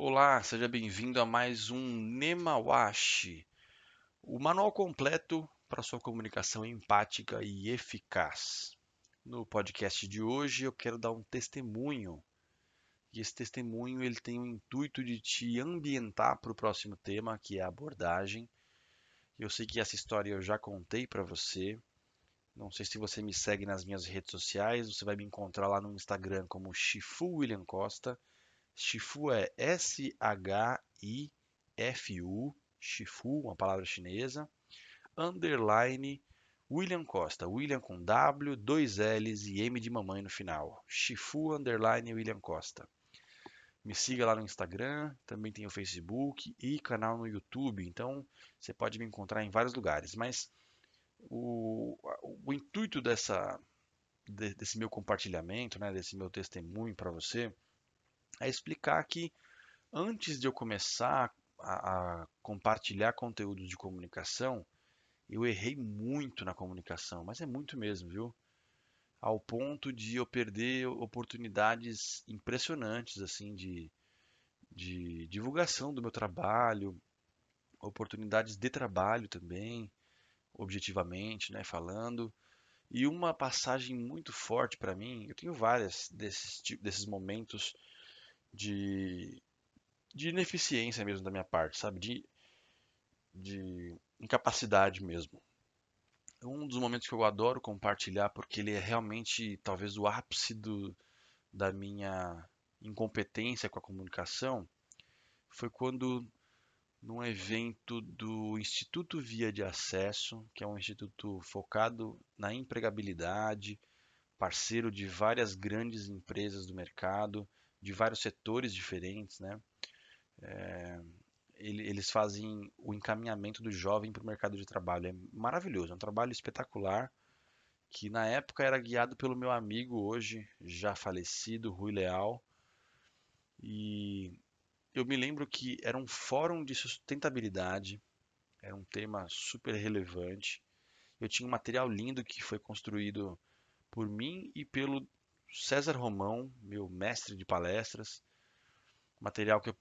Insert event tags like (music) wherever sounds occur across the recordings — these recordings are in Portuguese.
Olá, seja bem-vindo a mais um Nemawashi, o manual completo para sua comunicação empática e eficaz. No podcast de hoje eu quero dar um testemunho e esse testemunho ele tem o intuito de te ambientar para o próximo tema, que é a abordagem. Eu sei que essa história eu já contei para você. Não sei se você me segue nas minhas redes sociais, você vai me encontrar lá no Instagram como Shifu William Costa. Shifu é S-H-I-F-U, Shifu, uma palavra chinesa, underline William Costa, William com W, dois L's e M de mamãe no final. Shifu underline William Costa. Me siga lá no Instagram, também tem o Facebook e canal no YouTube, então você pode me encontrar em vários lugares. Mas o, o intuito dessa, desse meu compartilhamento, né, desse meu testemunho para você, é explicar que antes de eu começar a, a compartilhar conteúdos de comunicação, eu errei muito na comunicação, mas é muito mesmo, viu? Ao ponto de eu perder oportunidades impressionantes assim de, de divulgação do meu trabalho, oportunidades de trabalho também, objetivamente, né, falando. E uma passagem muito forte para mim, eu tenho várias desses, desses momentos de, de ineficiência mesmo da minha parte, sabe? De, de incapacidade mesmo. Um dos momentos que eu adoro compartilhar, porque ele é realmente talvez o ápice do, da minha incompetência com a comunicação, foi quando num evento do Instituto Via de Acesso, que é um instituto focado na empregabilidade, parceiro de várias grandes empresas do mercado, de vários setores diferentes, né? É, eles fazem o encaminhamento do jovem para o mercado de trabalho. É maravilhoso, é um trabalho espetacular que na época era guiado pelo meu amigo hoje já falecido Rui Leal e eu me lembro que era um fórum de sustentabilidade, era um tema super relevante. Eu tinha um material lindo que foi construído por mim e pelo César Romão, meu mestre de palestras. Material que eu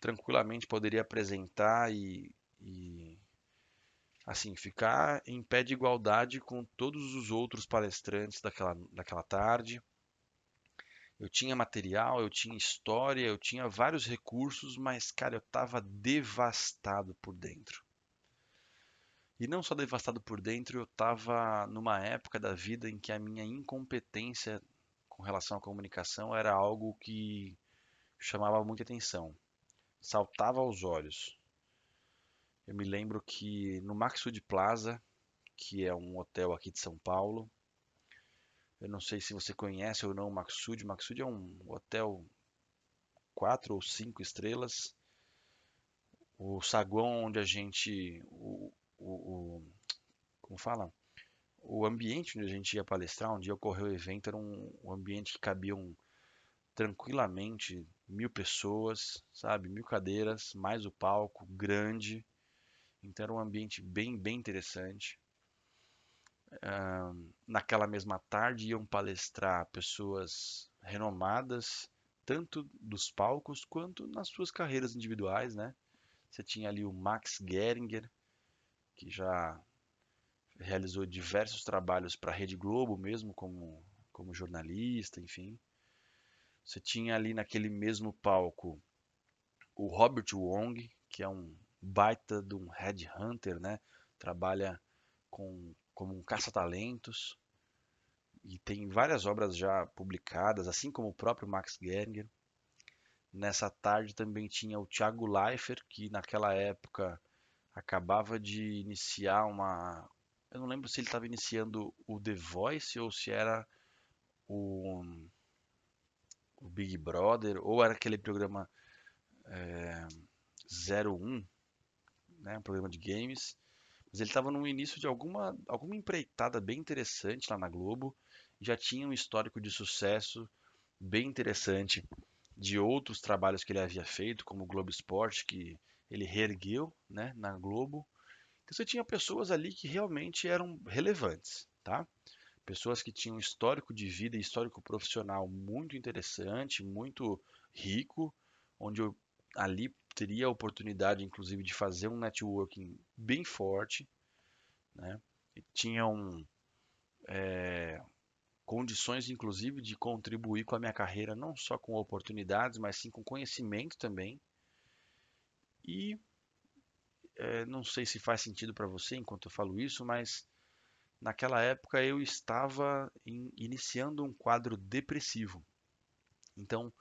tranquilamente poderia apresentar e, e assim ficar em pé de igualdade com todos os outros palestrantes daquela, daquela tarde. Eu tinha material, eu tinha história, eu tinha vários recursos, mas, cara, eu estava devastado por dentro. E não só devastado por dentro, eu estava numa época da vida em que a minha incompetência com relação à comunicação era algo que chamava muita atenção, saltava aos olhos. Eu me lembro que no Maxud Plaza, que é um hotel aqui de São Paulo, eu não sei se você conhece ou não o Maxud. Maxud é um hotel quatro ou cinco estrelas. O saguão onde a gente, o, o, o, como fala, o ambiente onde a gente ia palestrar, onde ocorreu o evento, era um, um ambiente que cabiam tranquilamente mil pessoas, sabe, mil cadeiras, mais o palco grande. Então era um ambiente bem, bem interessante naquela mesma tarde iam palestrar pessoas renomadas, tanto dos palcos quanto nas suas carreiras individuais, né? Você tinha ali o Max Geringer, que já realizou diversos trabalhos para a Rede Globo mesmo, como, como jornalista, enfim. Você tinha ali naquele mesmo palco o Robert Wong, que é um baita de um headhunter, né? Trabalha com como um caça-talentos e tem várias obras já publicadas, assim como o próprio Max Geringer. Nessa tarde também tinha o Thiago Leifert, que naquela época acabava de iniciar uma. Eu não lembro se ele estava iniciando o The Voice ou se era o, o Big Brother, ou era aquele programa é, 01, né, um programa de games mas ele estava no início de alguma, alguma empreitada bem interessante lá na Globo. Já tinha um histórico de sucesso bem interessante de outros trabalhos que ele havia feito, como o Globo Esporte, que ele reergueu né, na Globo. Então você tinha pessoas ali que realmente eram relevantes, tá? Pessoas que tinham histórico de vida e histórico profissional muito interessante, muito rico, onde eu ali teria a oportunidade, inclusive, de fazer um networking bem forte, né? E tinham é, condições, inclusive, de contribuir com a minha carreira, não só com oportunidades, mas sim com conhecimento também. E é, não sei se faz sentido para você enquanto eu falo isso, mas naquela época eu estava in, iniciando um quadro depressivo. Então,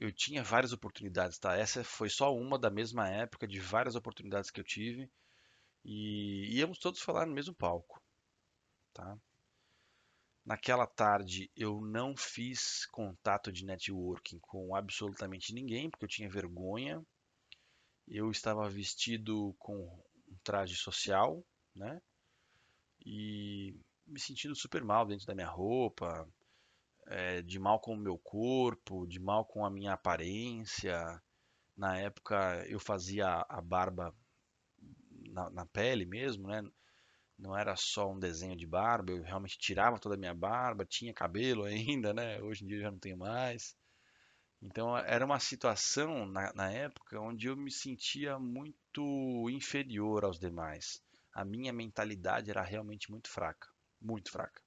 eu tinha várias oportunidades, tá? Essa foi só uma da mesma época, de várias oportunidades que eu tive. E íamos todos falar no mesmo palco, tá? Naquela tarde eu não fiz contato de networking com absolutamente ninguém, porque eu tinha vergonha. Eu estava vestido com um traje social, né? E me sentindo super mal dentro da minha roupa, é, de mal com o meu corpo, de mal com a minha aparência. Na época eu fazia a barba na, na, pele mesmo, né? Não era só um desenho de barba, eu realmente tirava toda a minha barba, tinha cabelo (laughs) ainda, né? Hoje em dia eu já não tenho mais. Então era uma situação na, na época onde eu me sentia muito inferior aos demais. A minha mentalidade era realmente muito fraca, muito fraca.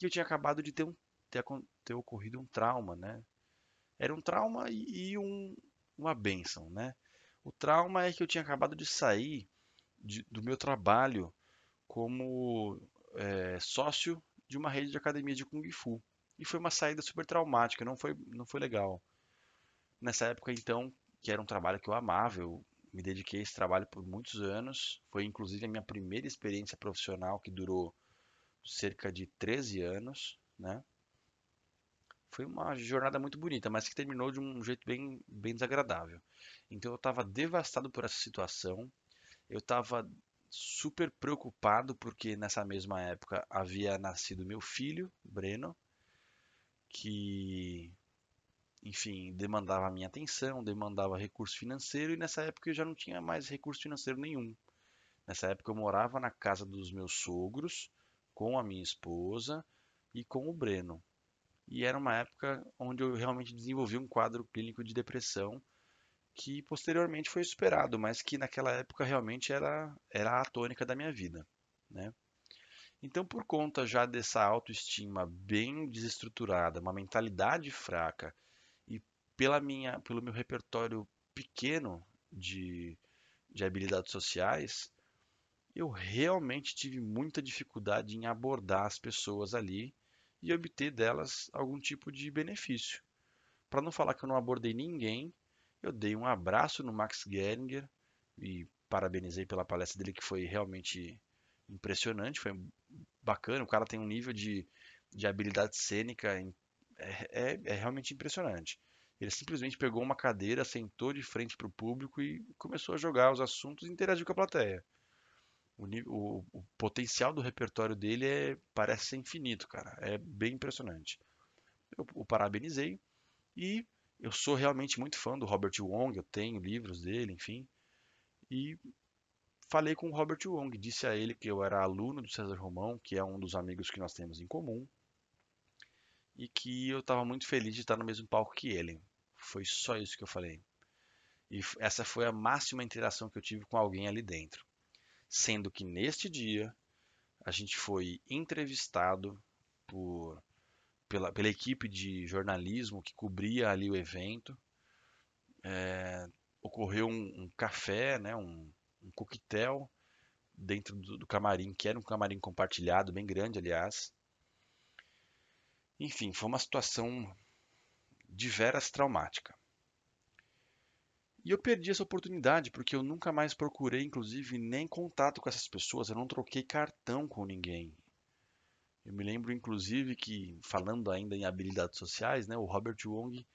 E eu tinha acabado de ter um ter, ter ocorrido um trauma, né? Era um trauma e, e um, uma benção, né? O trauma é que eu tinha acabado de sair de, do meu trabalho como é, sócio de uma rede de academia de Kung Fu. E foi uma saída super traumática, não foi, não foi legal. Nessa época, então, que era um trabalho que eu amava, eu me dediquei a esse trabalho por muitos anos. Foi inclusive a minha primeira experiência profissional, que durou cerca de 13 anos, né? Foi uma jornada muito bonita, mas que terminou de um jeito bem, bem desagradável. Então eu estava devastado por essa situação. Eu estava super preocupado porque nessa mesma época havia nascido meu filho, Breno, que, enfim, demandava minha atenção, demandava recurso financeiro e nessa época eu já não tinha mais recurso financeiro nenhum. Nessa época eu morava na casa dos meus sogros, com a minha esposa e com o Breno. E era uma época onde eu realmente desenvolvi um quadro clínico de depressão que posteriormente foi superado, mas que naquela época realmente era, era a tônica da minha vida, né? Então, por conta já dessa autoestima bem desestruturada, uma mentalidade fraca pela minha, pelo meu repertório pequeno de, de habilidades sociais, eu realmente tive muita dificuldade em abordar as pessoas ali e obter delas algum tipo de benefício. Para não falar que eu não abordei ninguém, eu dei um abraço no Max Geringer e parabenizei pela palestra dele que foi realmente impressionante, foi bacana. O cara tem um nível de, de habilidade cênica é, é, é realmente impressionante. Ele simplesmente pegou uma cadeira, sentou de frente para o público e começou a jogar os assuntos e interagir com a plateia. O, o, o, potencial do repertório dele é, parece ser infinito, cara. É bem impressionante. Eu o parabenizei e eu sou realmente muito fã do Robert Wong, eu tenho livros dele, enfim. E falei com o Robert Wong, disse a ele que eu era aluno do César Romão, que é um dos amigos que nós temos em comum, e que eu estava muito feliz de estar no mesmo palco que ele. Foi só isso que eu falei. E essa foi a máxima interação que eu tive com alguém ali dentro sendo que neste dia a gente foi entrevistado por, pela, pela equipe de jornalismo que cobria ali o evento. É, ocorreu um, um, café, né, um, um coquetel dentro do, do, camarim, que era um camarim compartilhado, bem grande, aliás. Enfim, foi uma situação de veras traumática. E eu perdi essa oportunidade porque eu nunca mais procurei, inclusive, nem contato com essas pessoas. Eu não troquei cartão com ninguém. Eu me lembro, inclusive, que falando ainda em habilidades sociais, né, o Robert Wong,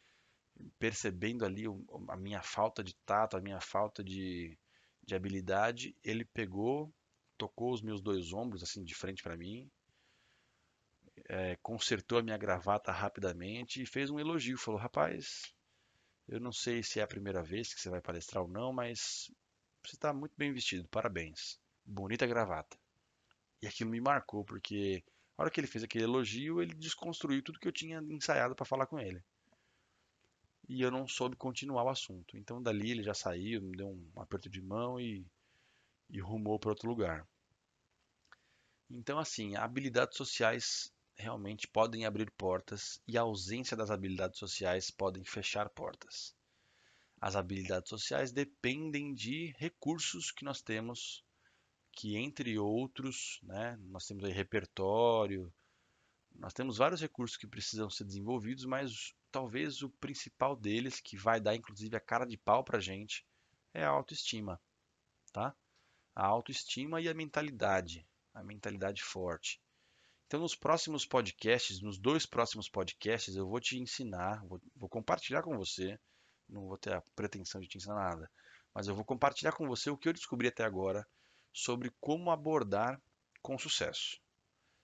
percebendo ali a minha falta de tato, a minha falta de, de habilidade, ele pegou, tocou os meus dois ombros assim de frente para mim, é, consertou a minha gravata rapidamente e fez um elogio. Falou: Rapaz, eu não sei se é a primeira vez que você vai palestrar ou não, mas você está muito bem vestido, parabéns. Bonita gravata. E aquilo me marcou, porque a hora que ele fez aquele elogio, ele desconstruiu tudo que eu tinha ensaiado para falar com ele. e eu não soube continuar o assunto. Então dali ele já saiu, me deu um aperto de mão e, e rumou para outro lugar. Então assim, habilidades sociais realmente podem abrir portas e a ausência das habilidades sociais podem fechar portas. As habilidades sociais dependem de recursos que nós temos, que entre outros, né, nós temos aí repertório, nós temos vários recursos que precisam ser desenvolvidos, mas talvez o principal deles, que vai dar inclusive a cara de pau para a gente, é a autoestima, tá? A autoestima e a mentalidade, a mentalidade forte. Então, nos próximos podcasts, nos dois próximos podcasts, eu vou te ensinar, vou, vou compartilhar com você, não vou ter a pretensão de te ensinar nada, mas eu vou compartilhar com você o que eu descobri até agora sobre como abordar com sucesso.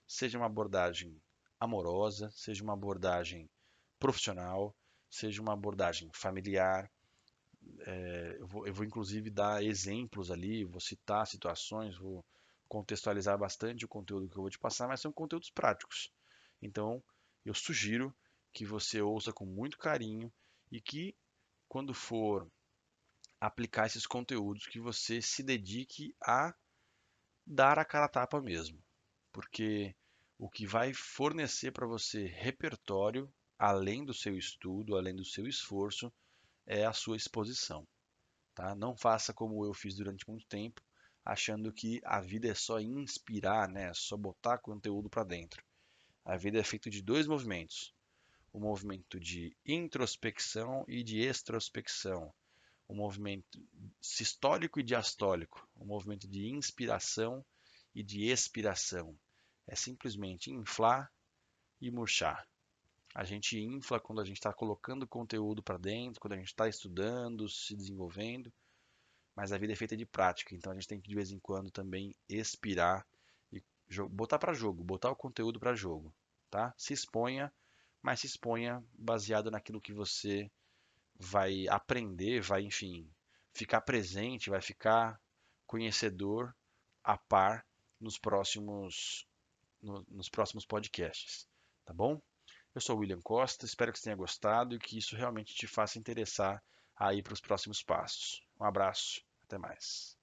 Seja uma abordagem amorosa, seja uma abordagem profissional, seja uma abordagem familiar. É, eu, vou, eu, vou, inclusive dar exemplos ali, vou citar situações, vou contextualizar bastante o conteúdo que eu vou te passar, mas são conteúdos práticos. Então, eu sugiro que você ouça com muito carinho e que, quando for aplicar esses conteúdos, que você se dedique a dar a cara a tapa mesmo. Porque o que vai fornecer para você repertório, além do seu estudo, além do seu esforço, é a sua exposição. Tá? Não faça como eu fiz durante muito tempo, achando que a vida é só inspirar, né? É só botar conteúdo para dentro. A vida é feita de dois movimentos: o movimento de introspecção e de extrospecção, o movimento sistólico e diastólico, o movimento de inspiração e de expiração é simplesmente inflar e murchar. A gente infla quando a gente está colocando conteúdo para dentro, quando a gente está estudando, se desenvolvendo, mas a vida é feita de prática, então a gente tem que de vez em quando também expirar e botar para jogo, botar o conteúdo para jogo, tá? Se exponha, mas se exponha baseado naquilo que você vai aprender, vai, enfim, ficar presente, vai ficar conhecedor a par nos próximos no, nos próximos podcasts, tá bom? Eu sou o William Costa, espero que você tenha gostado e que isso realmente te faça interessar aí para os próximos passos. Um abraço, até mais.